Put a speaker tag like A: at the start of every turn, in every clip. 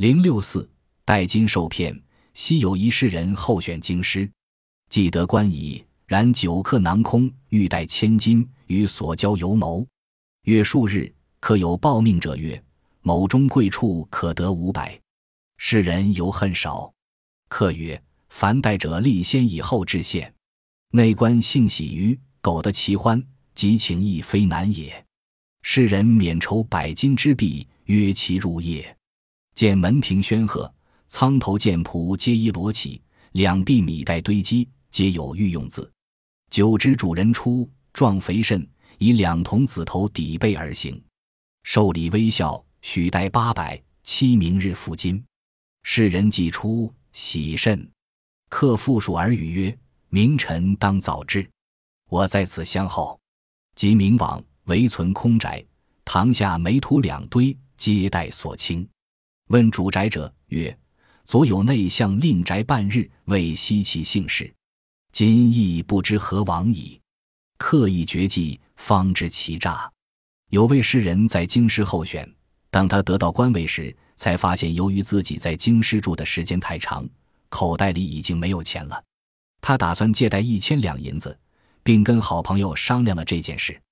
A: 零六四，待金受骗，昔有一诗人候选京师，既得官矣，然久客囊空，欲带千金与所交游谋。约数日，可有报命者曰：“某中贵处可得五百。”世人犹恨少。客曰：“凡待者，立先以后致献。内官幸喜于苟得其欢，即情亦非难也。”世人免筹百金之币，约其入夜。见门庭轩赫，苍头剑仆皆衣罗绮，两壁米袋堆积，皆有御用字。久知主人出，壮肥甚，以两童子头抵背而行。受礼微笑，许待八百，期明日付金。世人既出，喜甚。客复数而语曰：“明晨当早至，我在此相候。”即明往。唯存空宅，堂下煤土两堆，皆待所清。问主宅者曰：“昨有内相令宅半日，未悉其姓氏，今亦不知何往矣。”刻意绝迹，方知其诈。有位诗人在京师候选，当他得到官位时，才发现由于自己在京师住的时间太长，口袋里已经没有钱了。他打算借贷一千两银子，并跟好朋友商量了这件事。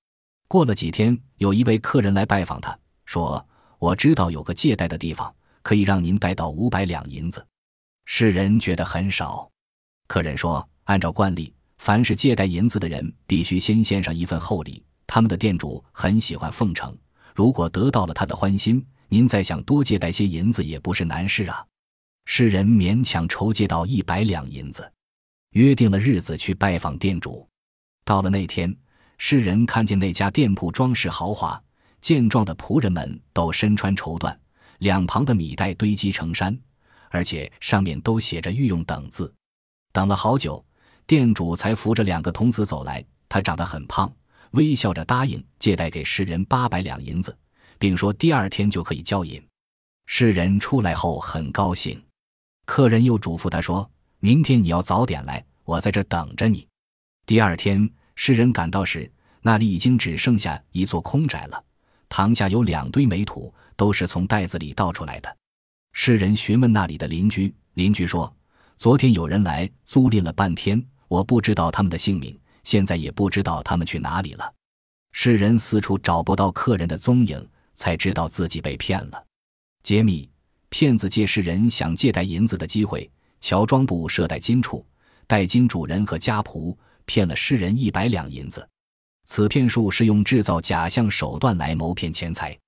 A: 过了几天，有一位客人来拜访他，说：“我知道有个借贷的地方，可以让您贷到五百两银子。”世人觉得很少。客人说：“按照惯例，凡是借贷银子的人，必须先献上一份厚礼。他们的店主很喜欢奉承，如果得到了他的欢心，您再想多借贷些银子也不是难事啊。”世人勉强筹借到一百两银子，约定了日子去拜访店主。到了那天。世人看见那家店铺装饰豪华，健壮的仆人们都身穿绸缎，两旁的米袋堆积成山，而且上面都写着“御用”等字。等了好久，店主才扶着两个童子走来。他长得很胖，微笑着答应借贷给世人八百两银子，并说第二天就可以交银。世人出来后很高兴，客人又嘱咐他说：“明天你要早点来，我在这等着你。”第二天。世人赶到时，那里已经只剩下一座空宅了，堂下有两堆煤土，都是从袋子里倒出来的。世人询问那里的邻居，邻居说：“昨天有人来租赁了半天，我不知道他们的姓名，现在也不知道他们去哪里了。”世人四处找不到客人的踪影，才知道自己被骗了。揭秘：骗子借世人想借贷银子的机会，乔装部设贷金处，代金主人和家仆。骗了世人一百两银子，此骗术是用制造假象手段来谋骗钱财。